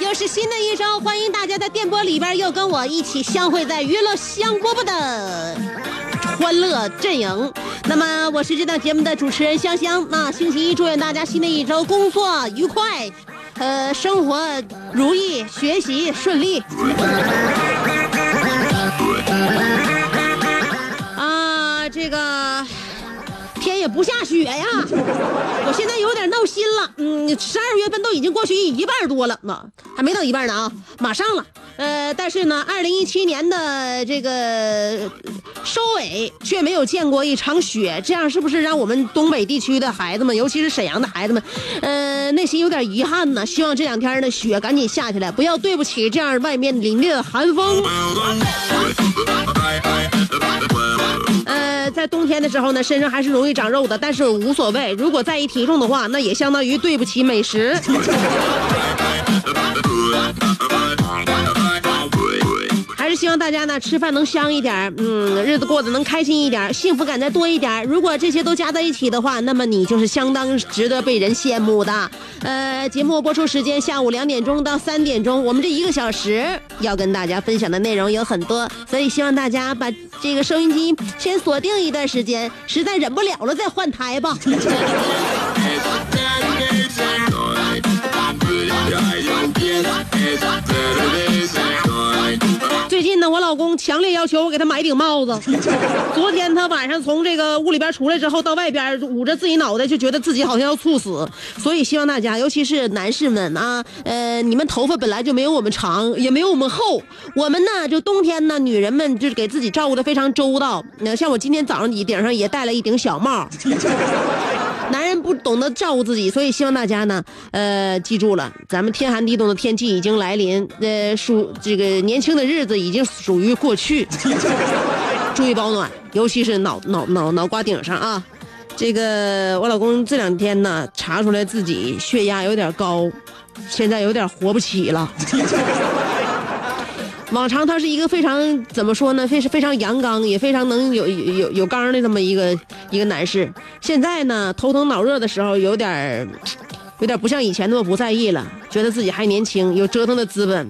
又是新的一周，欢迎大家在电波里边又跟我一起相会在娱乐香饽饽的欢乐阵营。那么我是这档节目的主持人香香。那星期一，祝愿大家新的一周工作愉快，呃，生活如意，学习顺利。不下雪呀，我现在有点闹心了。嗯，十二月份都已经过去一半多了嘛，还没到一半呢啊，马上了。呃，但是呢，二零一七年的这个收尾却没有见过一场雪，这样是不是让我们东北地区的孩子们，尤其是沈阳的孩子们，呃，内心有点遗憾呢？希望这两天的雪赶紧下起来，不要对不起这样外面凛冽的寒风。在冬天的时候呢，身上还是容易长肉的，但是无所谓。如果在意体重的话，那也相当于对不起美食。希望大家呢吃饭能香一点，嗯，日子过得能开心一点，幸福感再多一点。如果这些都加在一起的话，那么你就是相当值得被人羡慕的。呃，节目播出时间下午两点钟到三点钟，我们这一个小时要跟大家分享的内容有很多，所以希望大家把这个收音机先锁定一段时间，实在忍不了了再换台吧。最近呢，我老公强烈要求我给他买顶帽子。昨天他晚上从这个屋里边出来之后，到外边捂着自己脑袋，就觉得自己好像要猝死。所以希望大家，尤其是男士们啊，呃，你们头发本来就没有我们长，也没有我们厚。我们呢，就冬天呢，女人们就是给自己照顾的非常周到。那像我今天早上你顶上也戴了一顶小帽。男人不懂得照顾自己，所以希望大家呢，呃，记住了，咱们天寒地冻的天气已经来临，呃，属这个年轻的日子已经属于过去，注意保暖，尤其是脑脑脑脑瓜顶上啊。这个我老公这两天呢，查出来自己血压有点高，现在有点活不起了。往常他是一个非常怎么说呢，非是非常阳刚，也非常能有有有有刚的这么一个一个男士。现在呢，头疼脑热的时候，有点有点不像以前那么不在意了，觉得自己还年轻，有折腾的资本。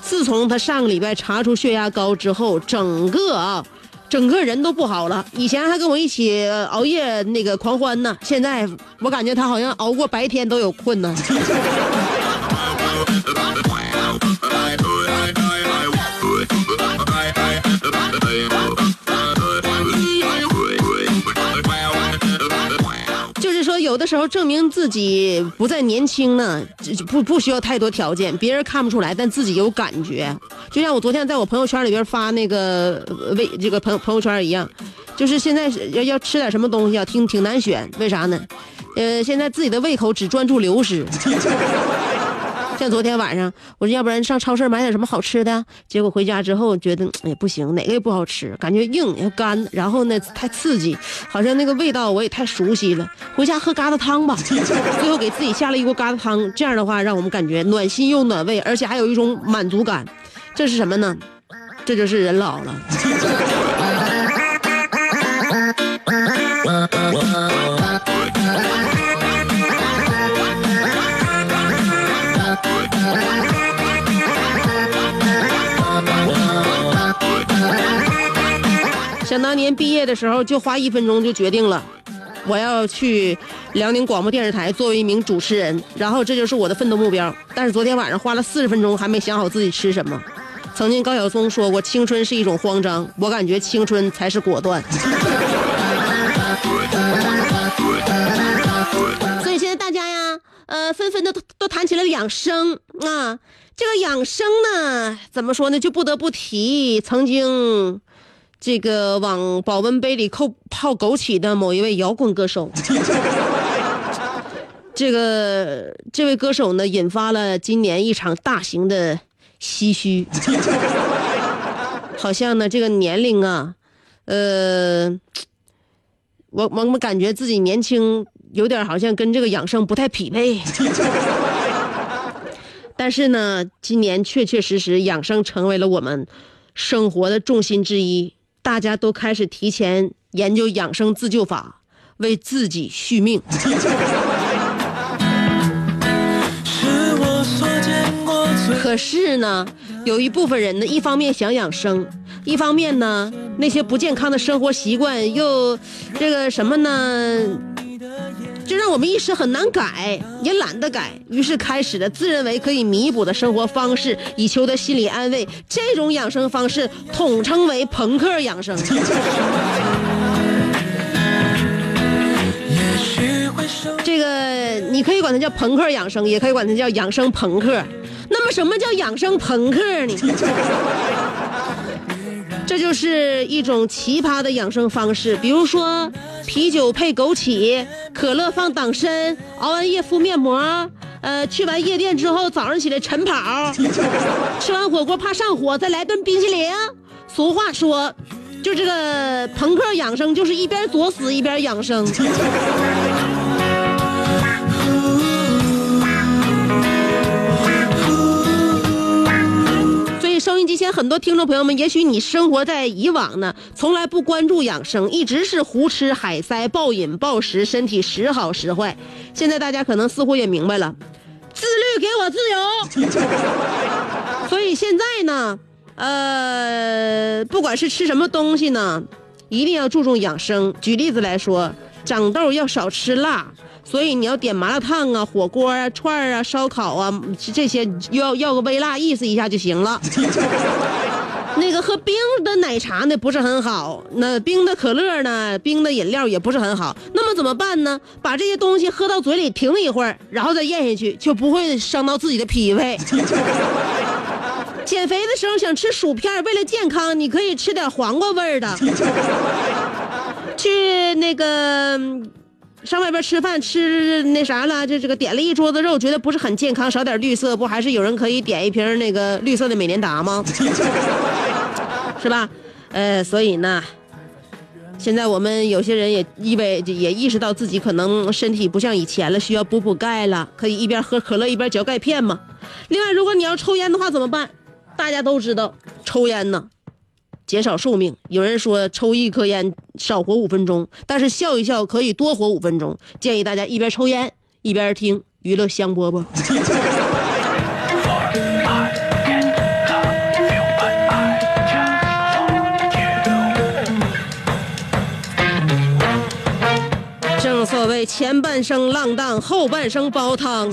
自从他上个礼拜查出血压高之后，整个啊，整个人都不好了。以前还跟我一起熬夜那个狂欢呢，现在我感觉他好像熬过白天都有困难。有的时候证明自己不再年轻呢，不不需要太多条件，别人看不出来，但自己有感觉。就像我昨天在我朋友圈里边发那个微这个朋友朋友圈一样，就是现在要要吃点什么东西啊，挺挺难选，为啥呢？呃，现在自己的胃口只专注流失。像昨天晚上，我说要不然上超市买点什么好吃的，结果回家之后觉得哎不行，哪个也不好吃，感觉硬又干，然后呢太刺激，好像那个味道我也太熟悉了。回家喝疙瘩汤吧，最后给自己下了一锅疙瘩汤，这样的话让我们感觉暖心又暖胃，而且还有一种满足感。这是什么呢？这就是人老了。想当年毕业的时候，就花一分钟就决定了，我要去辽宁广播电视台作为一名主持人，然后这就是我的奋斗目标。但是昨天晚上花了四十分钟，还没想好自己吃什么。曾经高晓松说过，青春是一种慌张，我感觉青春才是果断。所以现在大家呀，呃，纷纷的都都谈起了养生啊。这个养生呢，怎么说呢？就不得不提曾经这个往保温杯里扣泡枸杞的某一位摇滚歌手。这个这位歌手呢，引发了今年一场大型的唏嘘。好像呢，这个年龄啊，呃，我我们感觉自己年轻，有点好像跟这个养生不太匹配。但是呢，今年确确实实养生成为了我们生活的重心之一，大家都开始提前研究养生自救法，为自己续命。可是呢，有一部分人呢，一方面想养生，一方面呢，那些不健康的生活习惯又这个什么呢？就让我们一时很难改，也懒得改，于是开始了自认为可以弥补的生活方式，以求得心理安慰。这种养生方式统称为朋克养生。这个你可以管它叫朋克养生，也可以管它叫养生朋克。那么什么叫养生朋克呢？这就是一种奇葩的养生方式，比如说啤酒配枸杞，可乐放党参，熬完夜敷面膜，呃，去完夜店之后早上起来晨跑，吃完火锅怕上火，再来顿冰淇淋。俗话说，就这个朋克养生就是一边作死一边养生。音机前很多听众朋友们，也许你生活在以往呢，从来不关注养生，一直是胡吃海塞、暴饮暴食，身体时好时坏。现在大家可能似乎也明白了，自律给我自由。所以现在呢，呃，不管是吃什么东西呢，一定要注重养生。举例子来说，长痘要少吃辣。所以你要点麻辣烫啊、火锅啊、串啊、烧烤啊，这些要要个微辣，意思一下就行了。那个喝冰的奶茶呢不是很好，那冰的可乐呢、冰的饮料也不是很好。那么怎么办呢？把这些东西喝到嘴里停一会儿，然后再咽下去，就不会伤到自己的脾胃。减肥的时候想吃薯片，为了健康，你可以吃点黄瓜味儿的。去那个。上外边吃饭吃那啥了，这这个点了一桌子肉，觉得不是很健康，少点绿色，不还是有人可以点一瓶那个绿色的美年达吗？是吧？呃，所以呢，现在我们有些人也意味也意识到自己可能身体不像以前了，需要补补钙了，可以一边喝可乐一边嚼钙片嘛。另外，如果你要抽烟的话怎么办？大家都知道，抽烟呢。减少寿命，有人说抽一颗烟少活五分钟，但是笑一笑可以多活五分钟。建议大家一边抽烟一边听娱乐香饽饽。正所谓前半生浪荡，后半生煲汤。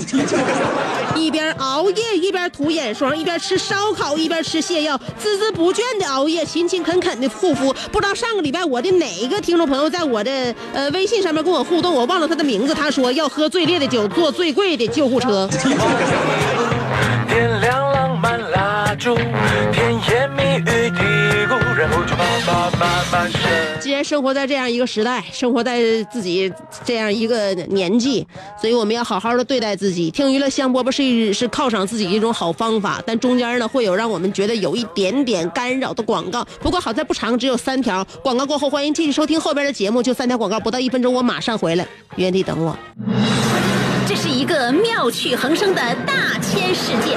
一边熬夜一边涂眼霜，一边吃烧烤一边吃泻药，孜孜不倦的熬夜，勤勤恳恳的护肤。不知道上个礼拜我的哪一个听众朋友在我的呃微信上面跟我互动，我忘了他的名字。他说要喝最烈的酒，坐最贵的救护车。点亮浪漫蜡烛，甜言蜜语嘀咕，然后就慢慢慢慢既然生活在这样一个时代，生活在自己这样一个年纪，所以我们要好好的对待自己。听娱乐香饽饽是是犒赏自己一种好方法，但中间呢会有让我们觉得有一点点干扰的广告。不过好在不长，只有三条。广告过后，欢迎继续收听后边的节目，就三条广告，不到一分钟，我马上回来，原地等我。这是一个妙趣横生的大千世界，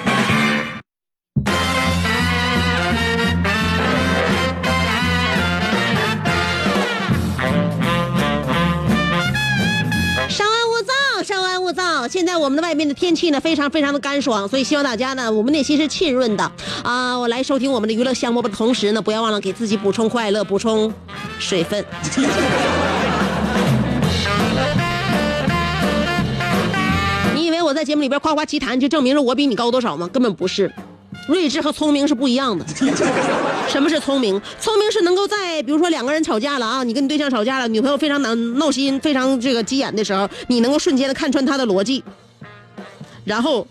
现在我们的外面的天气呢，非常非常的干爽，所以希望大家呢，我们内心是浸润的啊。我来收听我们的娱乐项目的同时呢，不要忘了给自己补充快乐，补充水分。你以为我在节目里边夸夸其谈，就证明了我比你高多少吗？根本不是。睿智和聪明是不一样的。什么是聪明？聪明是能够在比如说两个人吵架了啊，你跟你对象吵架了，女朋友非常难闹心，非常这个急眼的时候，你能够瞬间的看穿她的逻辑，然后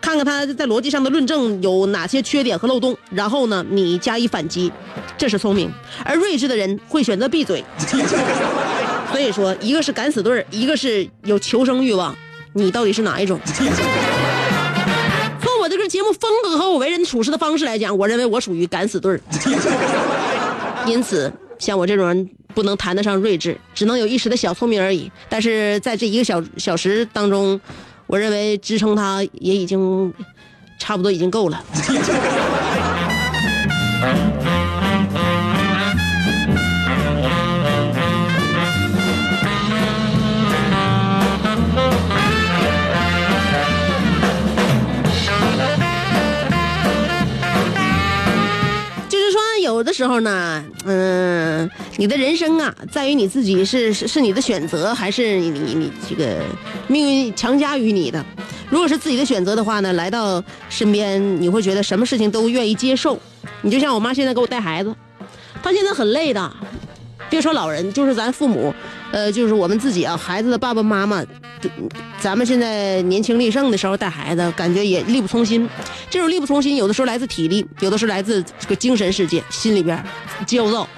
看看她在逻辑上的论证有哪些缺点和漏洞，然后呢，你加以反击，这是聪明。而睿智的人会选择闭嘴。所以说，一个是敢死队儿，一个是有求生欲望，你到底是哪一种？节目风格和我为人处事的方式来讲，我认为我属于敢死队儿。因此，像我这种人不能谈得上睿智，只能有一时的小聪明而已。但是在这一个小小时当中，我认为支撑他也已经差不多已经够了。时候呢，嗯，你的人生啊，在于你自己是是你的选择，还是你你这个命运强加于你的？如果是自己的选择的话呢，来到身边，你会觉得什么事情都愿意接受。你就像我妈现在给我带孩子，她现在很累的，别说老人，就是咱父母，呃，就是我们自己啊，孩子的爸爸妈妈，咱们现在年轻力盛的时候带孩子，感觉也力不从心。这种力不从心，有的时候来自体力，有的是来自这个精神世界，心里边焦躁。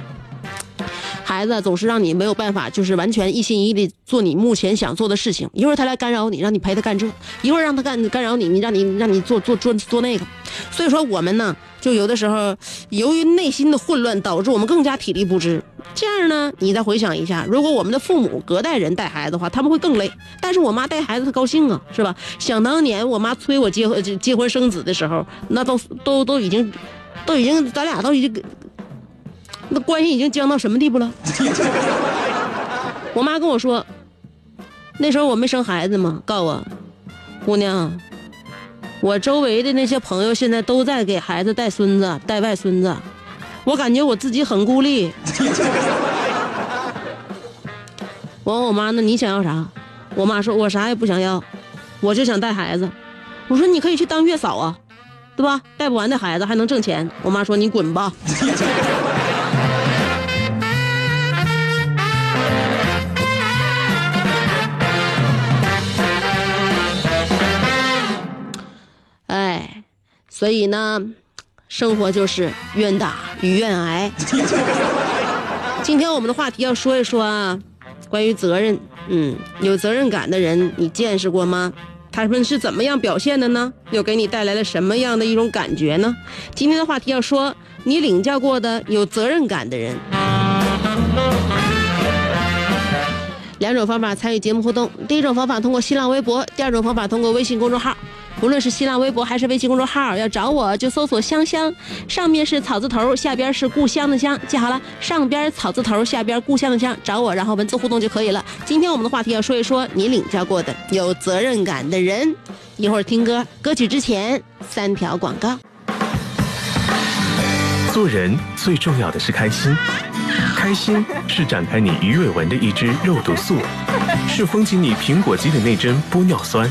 孩子总是让你没有办法，就是完全一心一意的做你目前想做的事情。一会儿他来干扰你，让你陪他干这；一会儿让他干干扰你，你让你让你做做做做那个。所以说我们呢，就有的时候由于内心的混乱，导致我们更加体力不支。这样呢，你再回想一下，如果我们的父母隔代人带孩子的话，他们会更累。但是我妈带孩子她高兴啊，是吧？想当年我妈催我结婚结婚生子的时候，那都都都已经都已经咱俩都已经。那关系已经僵到什么地步了？我妈跟我说，那时候我没生孩子嘛，告我，姑娘，我周围的那些朋友现在都在给孩子带孙子、带外孙子，我感觉我自己很孤立。我问我妈，那你想要啥？我妈说，我啥也不想要，我就想带孩子。我说，你可以去当月嫂啊，对吧？带不完的孩子还能挣钱。我妈说，你滚吧。所以呢，生活就是愿打与愿挨。今天我们的话题要说一说啊，关于责任。嗯，有责任感的人，你见识过吗？他们是怎么样表现的呢？又给你带来了什么样的一种感觉呢？今天的话题要说，你领教过的有责任感的人。两种方法参与节目互动，第一种方法通过新浪微博，第二种方法通过微信公众号。无论是新浪微博还是微信公众号，要找我就搜索“香香”，上面是草字头，下边是故乡的乡，记好了，上边草字头，下边故乡的乡，找我，然后文字互动就可以了。今天我们的话题要说一说你领教过的有责任感的人。一会儿听歌，歌曲之前三条广告。做人最重要的是开心，开心是展开你鱼尾纹的一支肉毒素，是封紧你苹果肌的那针玻尿酸。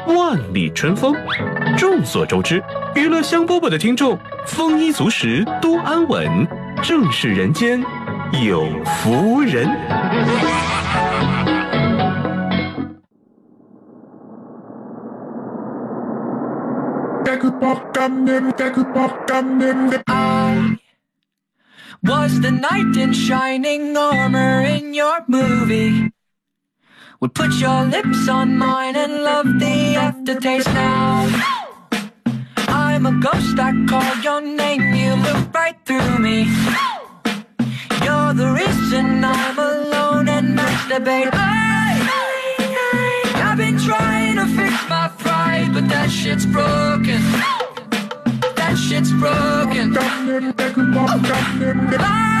万里春风。众所周知，娱乐香饽饽的听众丰衣足食，多安稳，正是人间有福人。was the knight in shining armor in your movie. Would put your lips on mine and love the aftertaste now. I'm a ghost, I call your name, you look right through me. You're the reason I'm alone and masturbate. I, I've been trying to fix my pride, but that shit's broken. That shit's broken. Lie,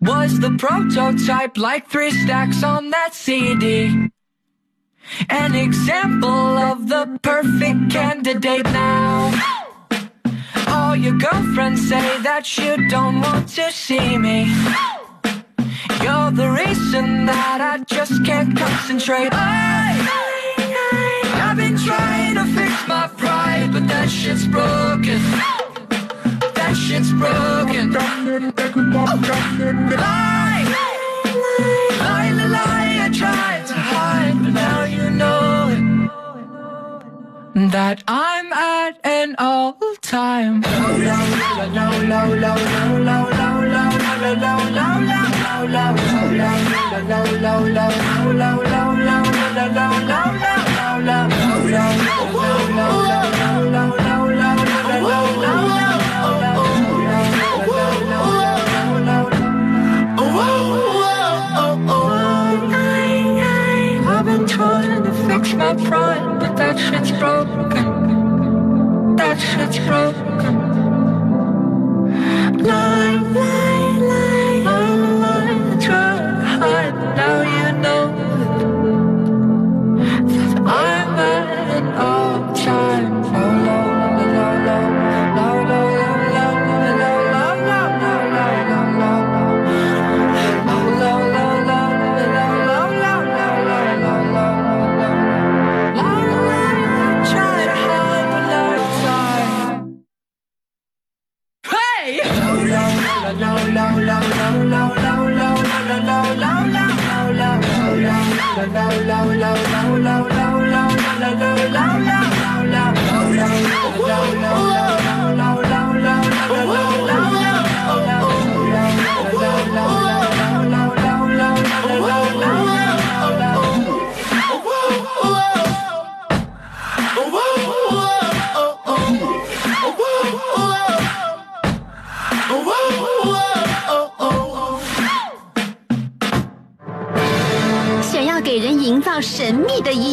was the prototype, like three stacks on that CD. An example of the perfect candidate now. All your girlfriends say that you don't want to see me. You're the reason that I just can't concentrate. I, I've been trying to fix my pride, but that shit's broken shit's broken. Oh. Lie, lie, lie, lie, I tried to hide, but now you know it. That I'm at an all-time low, low, low, low, low, low, low, low, low, low, low, low, low. But that shit's broken. That shit's broken.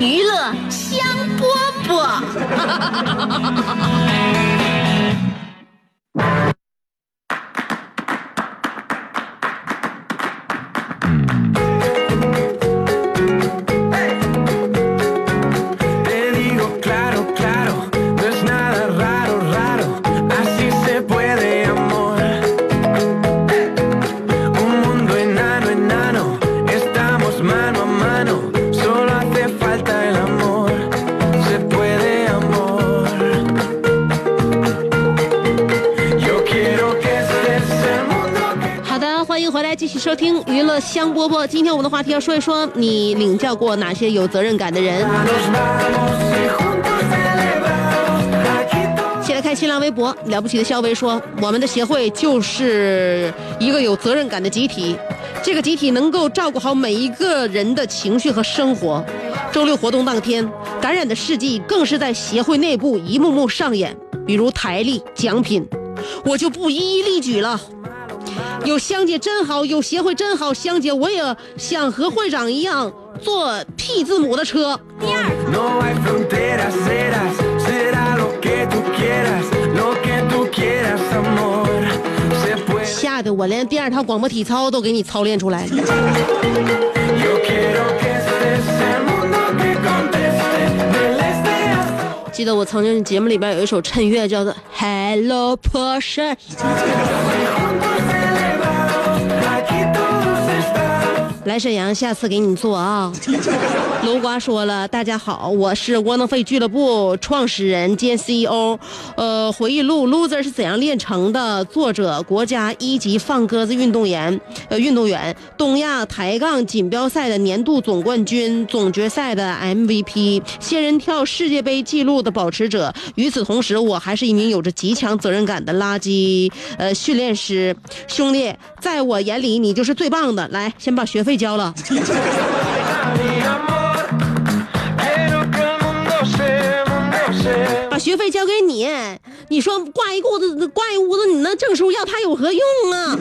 娱乐香饽饽。收听娱乐香饽饽。今天我们的话题要说一说，你领教过哪些有责任感的人？先来看新浪微博，了不起的肖威说，我们的协会就是一个有责任感的集体，这个集体能够照顾好每一个人的情绪和生活。周六活动当天，感染的事迹更是在协会内部一幕幕上演，比如台历、奖品，我就不一一例举了。有香姐真好，有协会真好，香姐我也想和会长一样坐 P 字母的车。第二。吓得我连第二套广播体操都给你操练出来。记得我曾经节目里边有一首衬乐叫做《Hello Porsche》。来沈阳，下次给你做啊。楼瓜说了，大家好，我是窝囊废俱乐部创始人兼 CEO，呃，回忆录《Loser 是怎样炼成的》，作者国家一级放鸽子运动员，呃，运动员，东亚抬杠锦标赛的年度总冠军，总决赛的 MVP，仙人跳世界杯纪录的保持者。与此同时，我还是一名有着极强责任感的垃圾呃训练师。兄弟，在我眼里你就是最棒的。来，先把学费费交了，把学费交给你。你说挂一屋子，挂一屋子，你那证书要它有何用啊？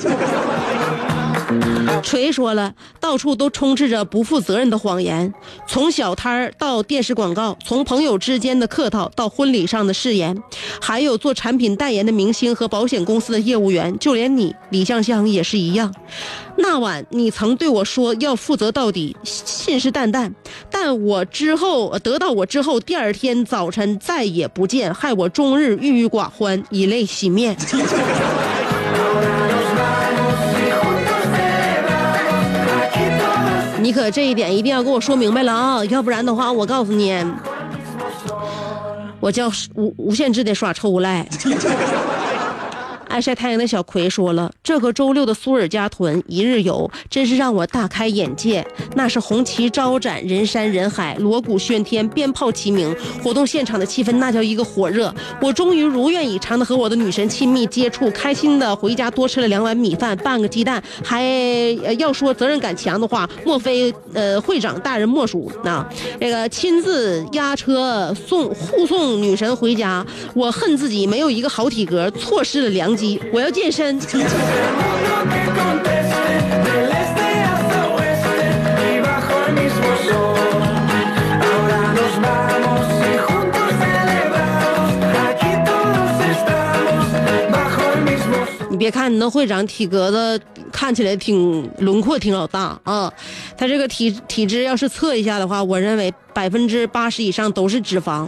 锤说了，到处都充斥着不负责任的谎言，从小摊儿到电视广告，从朋友之间的客套到婚礼上的誓言，还有做产品代言的明星和保险公司的业务员，就连你李香香也是一样。那晚你曾对我说要负责到底，信誓旦旦，但我之后得到我之后，第二天早晨再也不见，害我终日郁郁寡欢，以泪洗面。你可这一点一定要给我说明白了啊，要不然的话，我告诉你，我叫无无限制的耍臭无赖。爱晒太阳的小葵说了：“这个周六的苏尔加屯一日游，真是让我大开眼界。那是红旗招展，人山人海，锣鼓喧天，鞭炮齐鸣，活动现场的气氛那叫一个火热。我终于如愿以偿的和我的女神亲密接触，开心的回家多吃了两碗米饭，半个鸡蛋。还要说责任感强的话，莫非呃会长大人莫属。那这个亲自押车送护送女神回家，我恨自己没有一个好体格，错失了良我要健身。你别看你那会长体格子看起来挺轮廓挺老大啊他这个体体质要是测一下的话我认为百分之八十以上都是脂肪。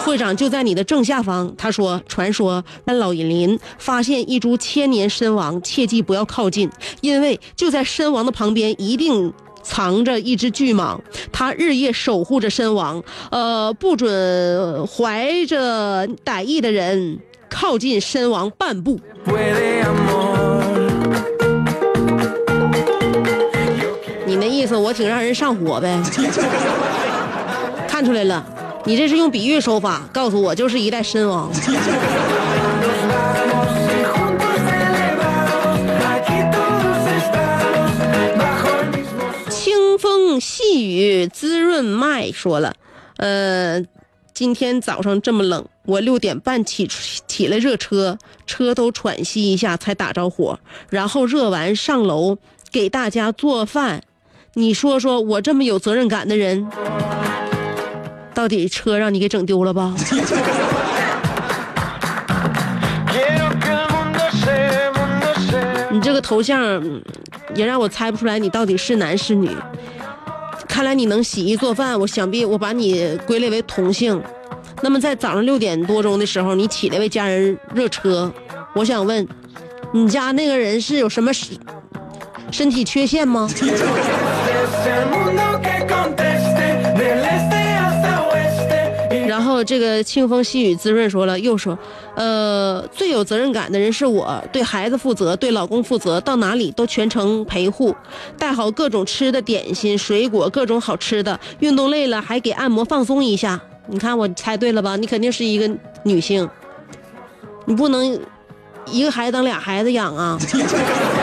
会长就在你的正下方，他说：“传说让老银林发现一株千年参王，切记不要靠近，因为就在参王的旁边一定。”藏着一只巨蟒，它日夜守护着参王，呃，不准怀着歹意的人靠近参王半步。你那意思我挺让人上火呗？看出来了，你这是用比喻手法告诉我就是一代参王。清风细雨滋润脉说了，呃，今天早上这么冷，我六点半起起来热车，车都喘息一下才打着火，然后热完上楼给大家做饭。你说说我这么有责任感的人，到底车让你给整丢了吧. 你这个头像嗯也让我猜不出来你到底是男是女。看来你能洗衣做饭，我想必我把你归类为同性。那么在早上六点多钟的时候，你起来为家人热车，我想问，你家那个人是有什么身身体缺陷吗？后这个清风细雨滋润说了，又说，呃，最有责任感的人是我，对孩子负责，对老公负责，到哪里都全程陪护，带好各种吃的点心、水果，各种好吃的。运动累了还给按摩放松一下。你看我猜对了吧？你肯定是一个女性，你不能一个孩子当俩孩子养啊。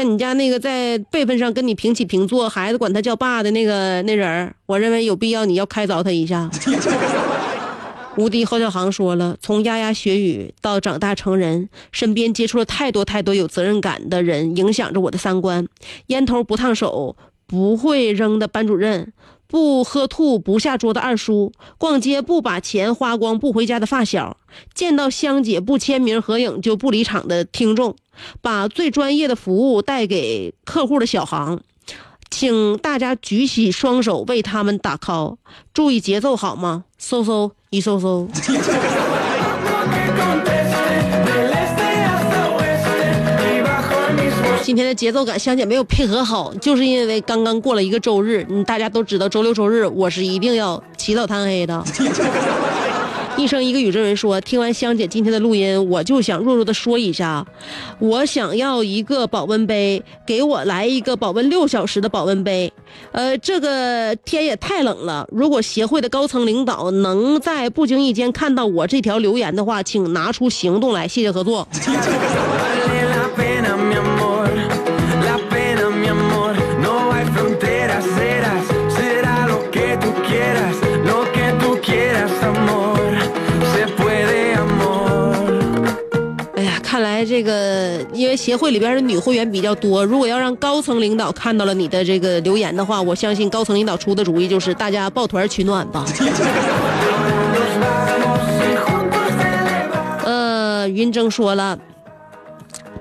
像你家那个在辈分上跟你平起平坐，孩子管他叫爸的那个那人儿，我认为有必要你要开凿他一下。无敌侯小航说了，从牙牙学语到长大成人，身边接触了太多太多有责任感的人，影响着我的三观。烟头不烫手，不会扔的班主任，不喝吐不下桌的二叔，逛街不把钱花光不回家的发小，见到香姐不签名合影就不离场的听众，把最专业的服务带给客户的小航。请大家举起双手为他们打 call，注意节奏好吗？嗖嗖一嗖嗖。今天的节奏感，香姐没有配合好，就是因为刚刚过了一个周日，嗯，大家都知道周六周日我是一定要起早贪黑的。一生一个宇宙人说，听完香姐今天的录音，我就想弱弱的说一下，我想要一个保温杯，给我来一个保温六小时的保温杯。呃，这个天也太冷了，如果协会的高层领导能在不经意间看到我这条留言的话，请拿出行动来，谢谢合作。来这个因为协会里边的女会员比较多，如果要让高层领导看到了你的这个留言的话，我相信高层领导出的主意就是大家抱团取暖吧。呃，云峥说了，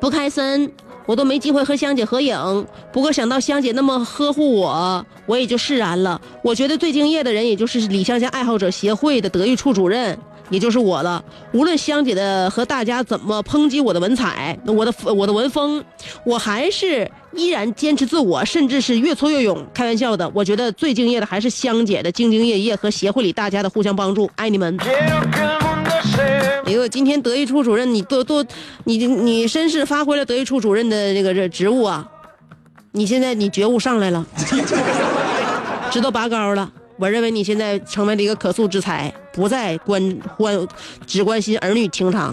不开森，我都没机会和香姐合影。不过想到香姐那么呵护我，我也就释然了。我觉得最敬业的人，也就是李香香爱好者协会的德育处主任，也就是我了。无论香姐的和大家怎么抨击我的文采，我的我的文风，我还是依然坚持自我，甚至是越挫越勇。开玩笑的，我觉得最敬业的还是香姐的兢兢业业和协会里大家的互相帮助。爱你们。哎呦，今天德育处主任，你多多，你你绅士发挥了德育处主任的这个这职务啊！你现在你觉悟上来了，知道拔高了。我认为你现在成为了一个可塑之才不再关关只关心儿女情长。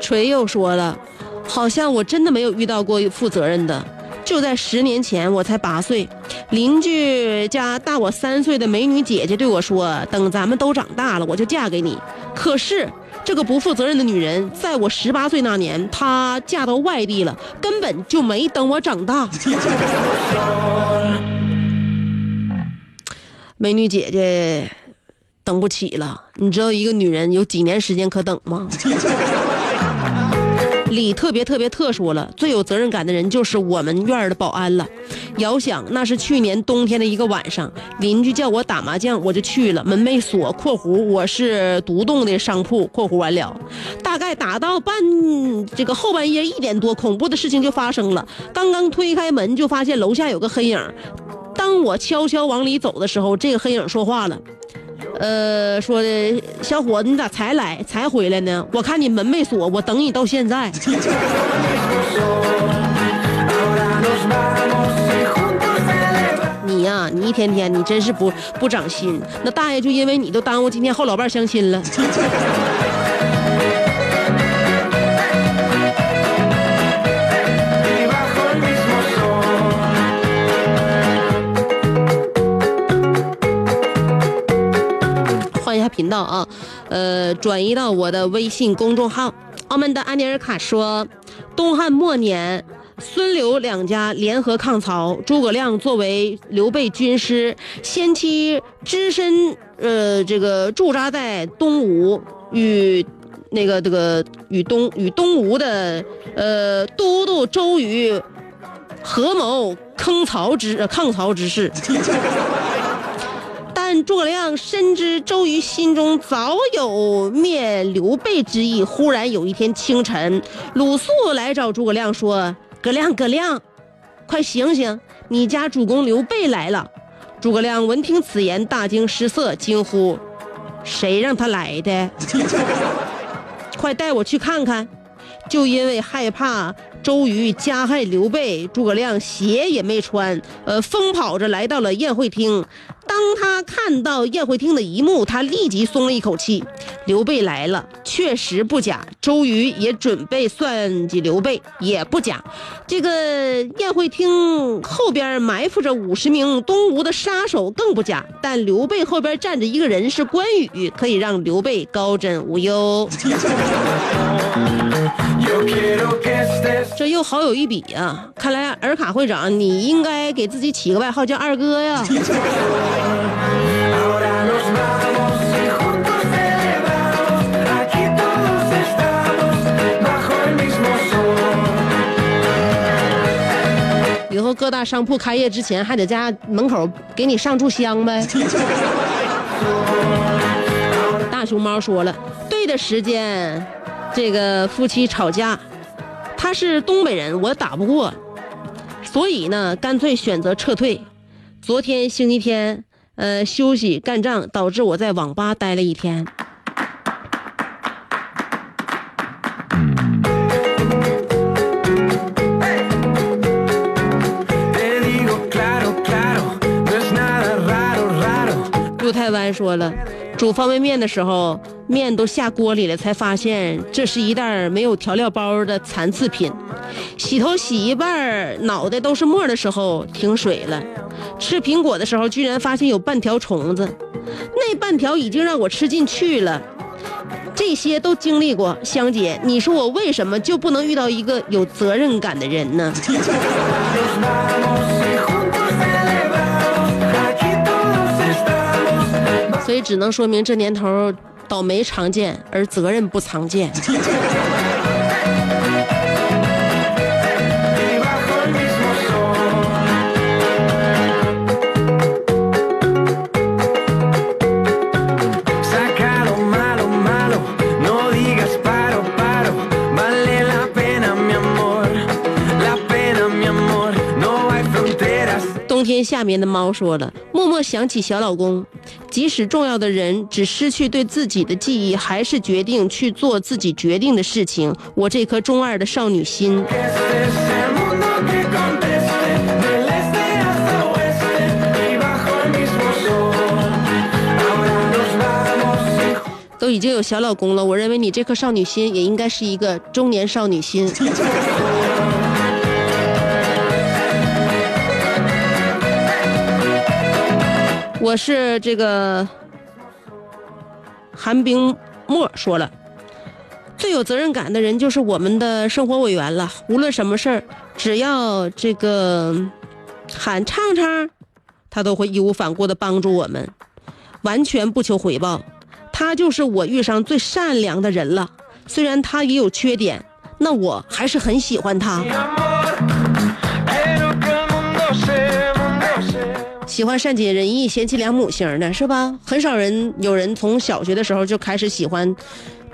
锤又说了好像我真的没有遇到过负责任的就在十年前我才八岁邻居家大我三岁的美女姐姐对我说：“等咱们都长大了，我就嫁给你。”可是这个不负责任的女人，在我十八岁那年，她嫁到外地了，根本就没等我长大。美女姐姐等不起了，你知道一个女人有几年时间可等吗？李特别特别特说了，最有责任感的人就是我们院儿的保安了。遥想那是去年冬天的一个晚上，邻居叫我打麻将，我就去了，门没锁（括弧我是独栋的商铺）（括弧完了）。大概打到半这个后半夜一点多，恐怖的事情就发生了。刚刚推开门，就发现楼下有个黑影。当我悄悄往里走的时候，这个黑影说话了。呃，说的小伙子，你咋才来才回来呢？我看你门没锁，我等你到现在。你呀、你一天天你真是不不长心。那大爷就因为你都耽误今天后老伴相亲了。频道啊，呃，转移到我的微信公众号。澳门的安尼尔卡说，东汉末年，孙刘两家联合抗曹，诸葛亮作为刘备军师，先期只身呃这个驻扎在东吴，与那个这个与东与东吴的呃都督周瑜合谋坑曹之呃抗曹之事。但诸葛亮深知周瑜心中早有灭刘备之意。忽然有一天清晨，鲁肃来找诸葛亮说：“葛亮，葛亮，快醒醒，你家主公刘备来了。”诸葛亮闻听此言，大惊失色，惊呼：“谁让他来的？快带我去看看！”就因为害怕周瑜加害刘备，诸葛亮鞋也没穿，呃，疯跑着来到了宴会厅。当他看到宴会厅的一幕，他立即松了一口气。刘备来了，确实不假；周瑜也准备算计刘备，也不假。这个宴会厅后边埋伏着五十名东吴的杀手，更不假。但刘备后边站着一个人，是关羽，可以让刘备高枕无忧。这又好有一比呀看来尔卡会长你应该给自己起个外号叫二哥呀。以后各大商铺开业之前还得家门口给你上柱香呗。大熊猫说了对的时间。这个夫妻吵架，他是东北人，我打不过，所以呢，干脆选择撤退。昨天星期天，呃，休息干仗，导致我在网吧待了一天。陆太湾说了，煮方便面的时候，面都下锅里了，才发现这是一袋没有调料包的残次品。洗头洗一半，脑袋都是沫的时候停水了。吃苹果的时候，居然发现有半条虫子，那半条已经让我吃进去了。这些都经历过，香姐，你说我为什么就不能遇到一个有责任感的人呢 所以只能说明这年头倒霉常见，而责任不常见。冬天下面的猫说了，默默想起小老公，即使重要的人只失去对自己的记忆还是决定去做自己决定的事情。我这颗中二的少女心。都已经有小老公了我认为你这颗少女心也应该是一个中年少女心。我是这个寒冰沫说了，最有责任感的人就是我们的生活委员了。无论什么事儿，只要这个喊唱唱，他都会义无反顾的帮助我们，完全不求回报。他就是我遇上最善良的人了。虽然他也有缺点，那我还是很喜欢他。喜欢善解人意、贤妻良母型的是吧？很少人有人从小学的时候就开始喜欢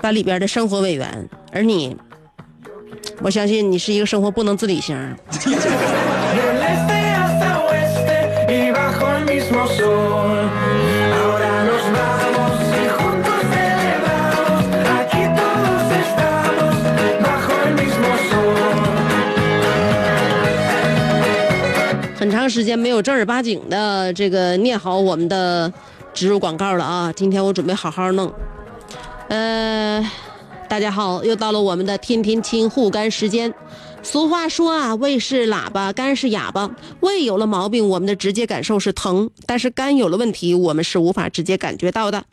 班里边的生活委员，而你，我相信你是一个生活不能自理型。长时间没有正儿八经的这个念好我们的植入广告了啊！今天我准备好好弄。呃，大家好，又到了我们的天天亲护肝时间。俗话说啊，胃是喇叭，肝是哑巴。胃有了毛病，我们的直接感受是疼；但是肝有了问题，我们是无法直接感觉到的。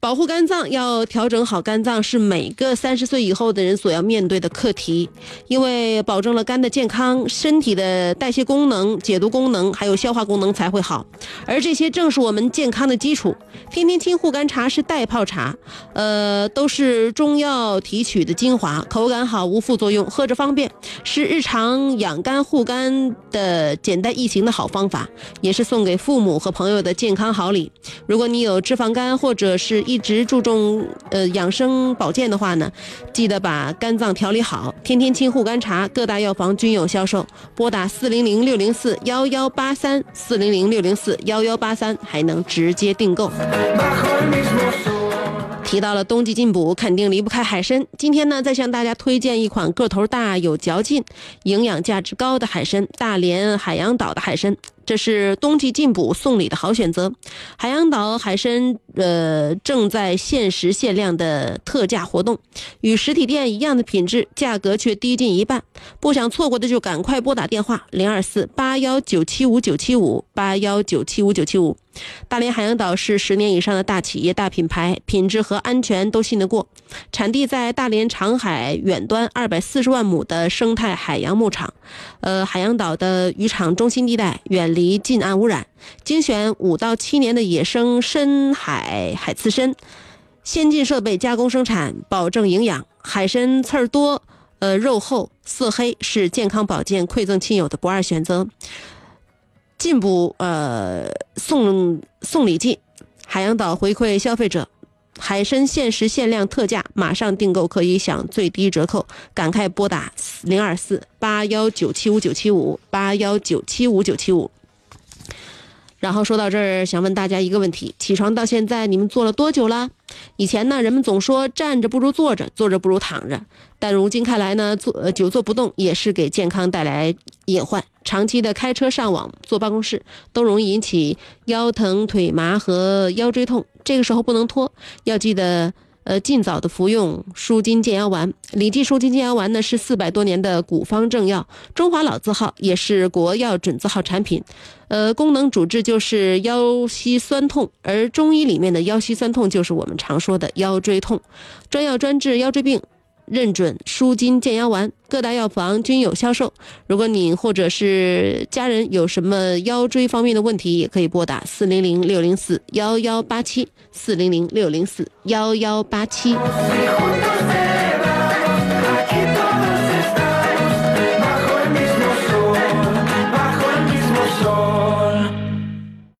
保护肝脏要调整好肝脏，是每个三十岁以后的人所要面对的课题。因为保证了肝的健康，身体的代谢功能、解毒功能还有消化功能才会好，而这些正是我们健康的基础。天天清护肝茶是代泡茶，呃，都是中药提取的精华，口感好，无副作用，喝着方便，是日常养肝护肝的简单易行的好方法，也是送给父母和朋友的健康好礼。如果你有脂肪肝或者是一直注重呃养生保健的话呢，记得把肝脏调理好。天天清护肝茶，各大药房均有销售。拨打四零零六零四幺幺八三四零零六零四幺幺八三，还能直接订购。提到了冬季进补，肯定离不开海参。今天呢，再向大家推荐一款个头大、有嚼劲、营养价值高的海参——大连海洋岛的海参。这是冬季进补送礼的好选择。海洋岛海参，呃，正在限时限量的特价活动，与实体店一样的品质，价格却低近一半。不想错过的就赶快拨打电话零二四八幺九七五九七五八幺九七五九七五。大连海洋岛是十年以上的大企业、大品牌，品质和安全都信得过。产地在大连长海远端二百四十万亩的生态海洋牧场，呃，海洋岛的渔场中心地带，远离离近岸污染，精选五到七年的野生深海海刺参，先进设备加工生产，保证营养。海参刺儿多，呃，肉厚色黑，是健康保健馈赠亲友的不二选择。进补呃送送礼季，海洋岛回馈消费者，海参限时限量特价，马上订购可以享最低折扣，赶快拨打零二四八幺九七五九七五八幺九七五九七五。然后说到这儿，想问大家一个问题：起床到现在，你们坐了多久了？以前呢，人们总说站着不如坐着，坐着不如躺着，但如今看来呢，坐呃久坐不动也是给健康带来隐患。长期的开车、上网、坐办公室，都容易引起腰疼、腿麻和腰椎痛。这个时候不能拖，要记得。呃，尽早的服用舒筋健腰丸。李记舒筋健腰丸呢是四百多年的古方正药，中华老字号，也是国药准字号产品。呃，功能主治就是腰膝酸痛，而中医里面的腰膝酸痛就是我们常说的腰椎痛，专药专治腰椎病。认准舒筋健腰丸，各大药房均有销售。如果你或者是家人有什么腰椎方面的问题，也可以拨打四零零六零四幺幺八七四零零六零四幺幺八七。